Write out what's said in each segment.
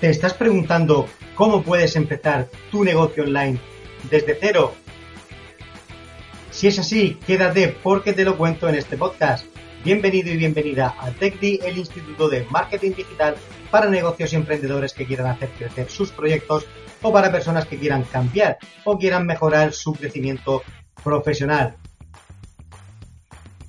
¿Te estás preguntando cómo puedes empezar tu negocio online desde cero? Si es así, quédate porque te lo cuento en este podcast. Bienvenido y bienvenida a TechDi, el Instituto de Marketing Digital para negocios y emprendedores que quieran hacer crecer sus proyectos o para personas que quieran cambiar o quieran mejorar su crecimiento profesional.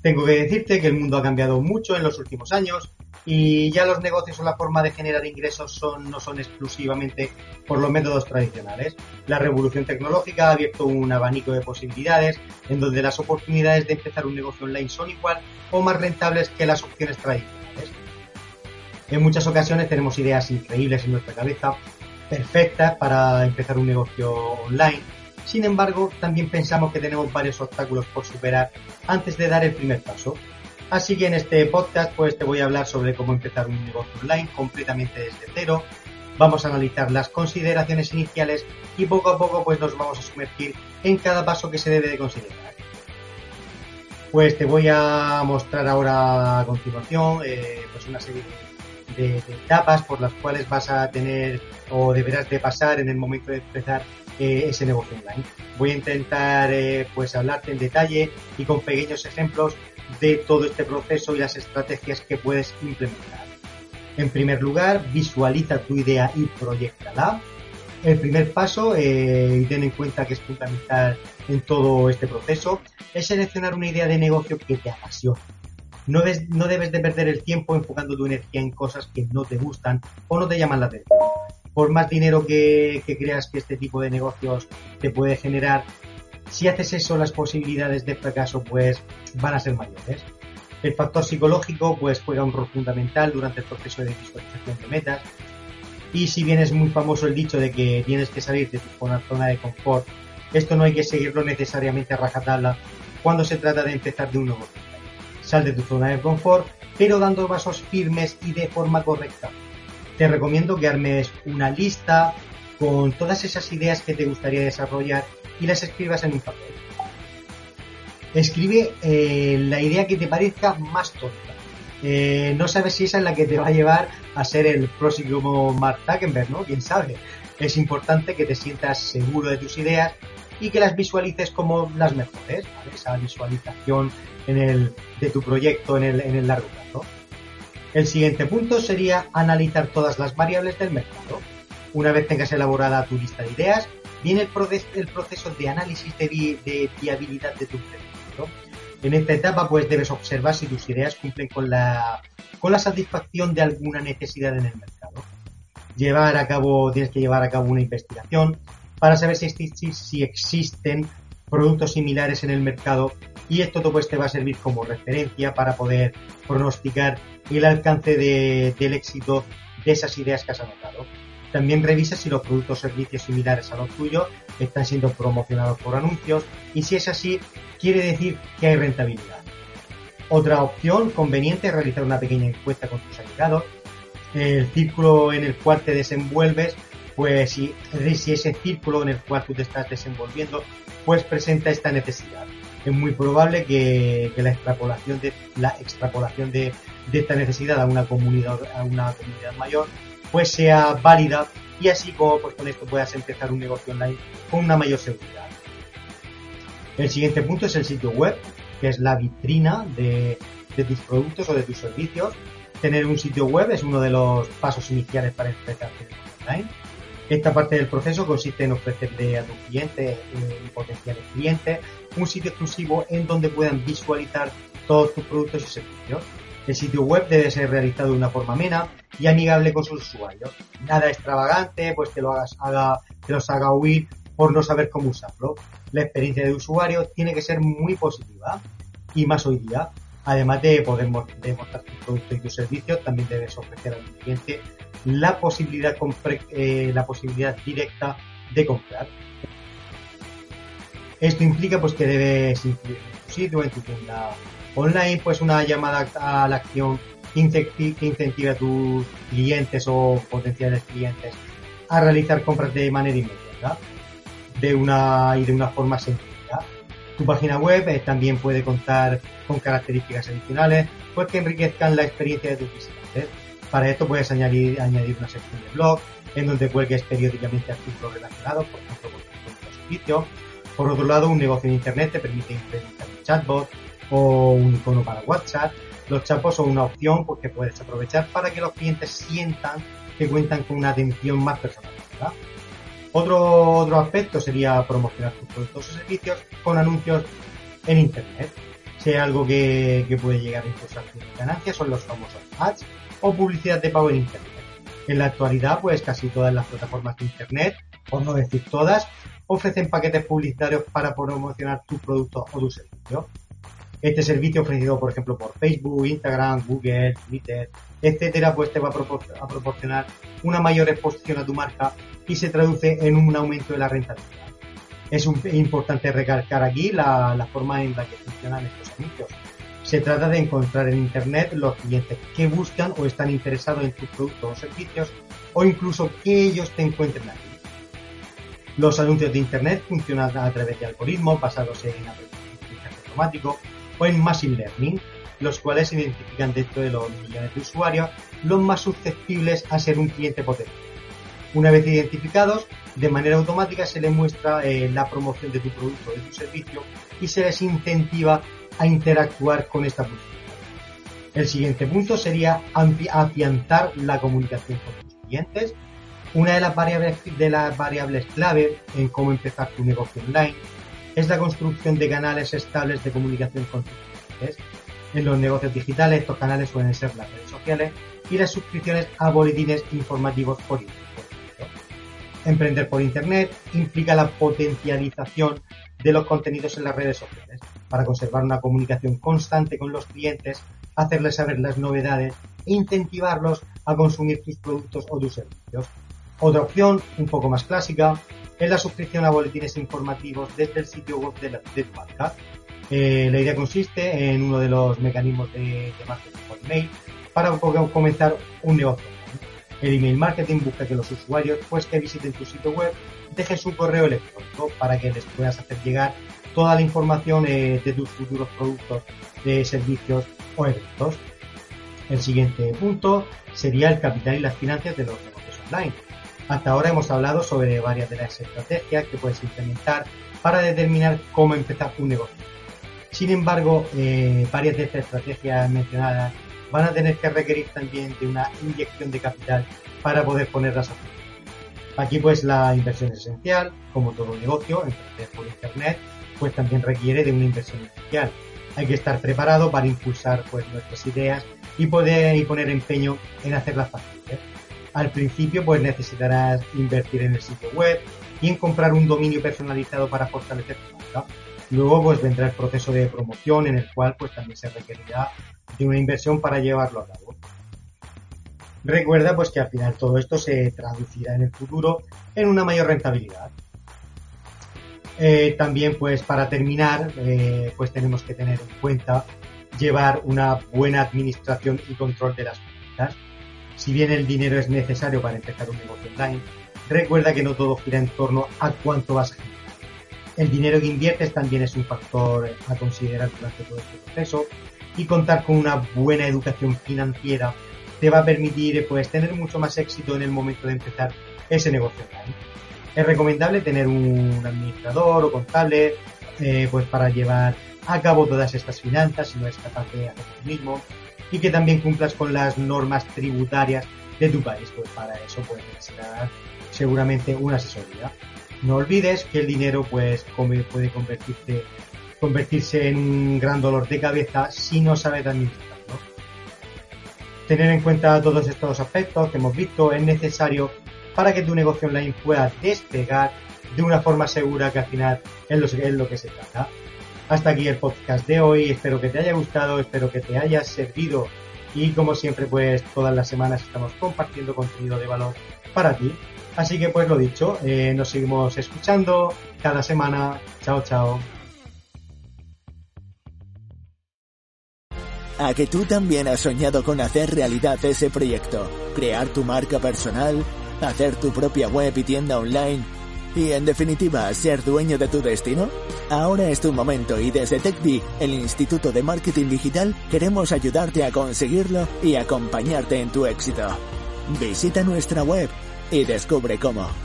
Tengo que decirte que el mundo ha cambiado mucho en los últimos años y ya los negocios o la forma de generar ingresos no son exclusivamente por los métodos tradicionales. La revolución tecnológica ha abierto un abanico de posibilidades en donde las oportunidades de empezar un negocio online son igual o más rentables que las opciones tradicionales. En muchas ocasiones tenemos ideas increíbles en nuestra cabeza, perfectas para empezar un negocio online. Sin embargo, también pensamos que tenemos varios obstáculos por superar antes de dar el primer paso. Así que en este podcast pues te voy a hablar sobre cómo empezar un negocio online completamente desde cero. Vamos a analizar las consideraciones iniciales y poco a poco pues nos vamos a sumergir en cada paso que se debe de considerar. Pues te voy a mostrar ahora a continuación eh, pues una serie de, etapas por las cuales vas a tener o deberás de pasar en el momento de empezar eh, ese negocio online. Voy a intentar eh, pues hablarte en detalle y con pequeños ejemplos de todo este proceso y las estrategias que puedes implementar. En primer lugar, visualiza tu idea y proyectala. El primer paso, eh, y ten en cuenta que es fundamental en todo este proceso, es seleccionar una idea de negocio que te apasione. No, no debes de perder el tiempo enfocando tu energía en cosas que no te gustan o no te llaman la atención. Por más dinero que creas que este tipo de negocios te puede generar, si haces eso, las posibilidades de fracaso pues van a ser mayores. El factor psicológico pues juega un rol fundamental durante el proceso de visualización de metas. Y si bien es muy famoso el dicho de que tienes que salir de tu zona de confort, esto no hay que seguirlo necesariamente a rajatabla cuando se trata de empezar de un nuevo Sal de tu zona de confort, pero dando pasos firmes y de forma correcta. Te recomiendo que armes una lista con todas esas ideas que te gustaría desarrollar y las escribas en un papel. Escribe eh, la idea que te parezca más tonta. Eh, no sabes si esa es la que te va a llevar a ser el próximo Mark Zuckerberg, ¿no? Quién sabe. Es importante que te sientas seguro de tus ideas y que las visualices como las mejores, Esa visualización en el, de tu proyecto en el, en el largo plazo. El siguiente punto sería analizar todas las variables del mercado. Una vez tengas elaborada tu lista de ideas, viene el, proceso de análisis de, viabilidad de tu proyecto. En esta etapa pues debes observar si tus ideas cumplen con la, satisfacción de alguna necesidad en el mercado. Llevar a cabo, tienes que llevar a cabo una investigación para saber si existen productos similares en el mercado y esto pues te va a servir como referencia para poder pronosticar el alcance del éxito de esas ideas que has anotado. También revisa si los productos o servicios similares a los tuyos están siendo promocionados por anuncios y si es así, quiere decir que hay rentabilidad. Otra opción conveniente es realizar una pequeña encuesta con tus allegados. El círculo en el cual te desenvuelves, pues si, si ese círculo en el cual tú te estás desenvolviendo, pues presenta esta necesidad. Es muy probable que, la extrapolación de la extrapolación de, de esta necesidad a una comunidad a una comunidad mayor pues sea válida y así como pues con esto puedas empezar un negocio online con una mayor seguridad. El siguiente punto es el sitio web, que es la vitrina de, tus productos o de tus servicios. Tener un sitio web es uno de los pasos iniciales para empezar tu online. Esta parte del proceso consiste en ofrecerle a tu cliente eh, y potenciales clientes un sitio exclusivo en donde puedan visualizar todos tus productos y servicios. El sitio web debe ser realizado de una forma amena y amigable con sus usuarios. Nada extravagante, pues que lo haga, que los haga huir por no saber cómo usarlo. La experiencia de usuario tiene que ser muy positiva y más hoy día. Además de poder demostrar tus productos y tus servicios, también debes ofrecer al cliente la posibilidad, eh, la posibilidad directa de comprar. Esto implica pues que debes incluir en tu sitio, en tu tienda online, pues una llamada a la acción que incentive a tus clientes o potenciales clientes a realizar compras de manera inmediata de una y de una forma sencilla. Tu página web eh, también puede contar con características adicionales pues que enriquezcan la experiencia de tus visitantes. Para esto puedes añadir, una sección de blog en donde cuelgues periódicamente artículos relacionados, por ejemplo, con tu servicio. Por otro lado, un negocio en Internet te permite implementar un chatbot o un icono para WhatsApp. Los chatbots son una opción porque puedes aprovechar para que los clientes sientan que cuentan con una atención más personalizada. Otro, otro aspecto sería promocionar tus productos o servicios con anuncios en Internet. Sea algo que, que puede llegar a impulsar tus ganancias son los famosos ads o publicidad de pago en Internet. En la actualidad, pues casi todas las plataformas de Internet, por no decir todas, ofrecen paquetes publicitarios para promocionar tu producto o tu servicio. Este servicio ofrecido, por ejemplo, por Facebook, Instagram, Google, Twitter, etcétera, pues te va a proporcionar una mayor exposición a tu marca y se traduce en un aumento de la rentabilidad. Es importante recalcar aquí la, la forma en la que funcionan estos anuncios. Se trata de encontrar en Internet los clientes que buscan o están interesados en tus productos o servicios o incluso que ellos te encuentren aquí. Los anuncios de Internet funcionan a través de algoritmos basados en aprendizaje automático o en Machine Learning, los cuales identifican dentro de los millones de usuarios los más susceptibles a ser un cliente potencial. Una vez identificados, de manera automática se les muestra eh, la promoción de tu producto o de tu servicio y se les incentiva a interactuar con esta publicidad. El siguiente punto sería afianzar la comunicación con tus clientes. Una de las variables, de las variables clave en cómo empezar tu negocio online es la construcción de canales estables de comunicación con tus clientes. En los negocios digitales estos canales suelen ser las redes sociales y las suscripciones a boletines informativos por Internet. Emprender por Internet implica la potencialización de los contenidos en las redes sociales para conservar una comunicación constante con los clientes, hacerles saber las novedades e incentivarlos a consumir tus productos o tus servicios. Otra opción, un poco más clásica, es la suscripción a boletines informativos desde el sitio web de, la, de tu marca. Eh, la idea consiste en uno de los mecanismos de, de marketing por email para comenzar un negocio. El email marketing busca que los usuarios pues que visiten tu sitio web dejen su correo electrónico para que les puedas hacer llegar toda la información eh, de tus futuros productos, de servicios o eventos. El siguiente punto sería el capital y las finanzas de los negocios online. Hasta ahora hemos hablado sobre varias de las estrategias que puedes implementar para determinar cómo empezar un negocio. Sin embargo, eh, varias de estas estrategias mencionadas van a tener que requerir también de una inyección de capital para poder ponerlas a funcionar. Aquí pues la inversión es esencial, como todo negocio, emprender por internet, pues también requiere de una inversión inicial. Hay que estar preparado para impulsar pues nuestras ideas y poder y poner empeño en hacerlas fáciles. Al principio pues necesitarás invertir en el sitio web y en comprar un dominio personalizado para fortalecer tu marca. Luego pues vendrá el proceso de promoción en el cual pues también se requerirá de una inversión para llevarlo a cabo. Recuerda pues que al final todo esto se traducirá en el futuro en una mayor rentabilidad. Eh, también pues para terminar eh, pues tenemos que tener en cuenta llevar una buena administración y control de las cuentas. Si bien el dinero es necesario para empezar un negocio online, recuerda que no todo gira en torno a cuánto vas a generar. El dinero que inviertes también es un factor a considerar durante todo este proceso y contar con una buena educación financiera te va a permitir pues tener mucho más éxito en el momento de empezar ese negocio online. Es recomendable tener un administrador o contable eh, pues para llevar a cabo todas estas finanzas si no es capaz de hacerlo mismo y que también cumplas con las normas tributarias de tu país. Pues para eso pues necesitarás seguramente una asesoría. No olvides que el dinero pues puede convertirse convertirse en un gran dolor de cabeza si no sabes administrarlo. Tener en cuenta todos estos aspectos que hemos visto es necesario para que tu negocio online pueda despegar de una forma segura que al final es lo, es lo que se trata. Hasta aquí el podcast de hoy, espero que te haya gustado, espero que te haya servido y como siempre pues todas las semanas estamos compartiendo contenido de valor para ti. Así que pues lo dicho, eh, nos seguimos escuchando cada semana. Chao, chao. A que tú también has soñado con hacer realidad ese proyecto, crear tu marca personal, hacer tu propia web y tienda online y en definitiva ser dueño de tu destino? Ahora es tu momento y desde TechBee, el Instituto de Marketing Digital, queremos ayudarte a conseguirlo y acompañarte en tu éxito. Visita nuestra web y descubre cómo.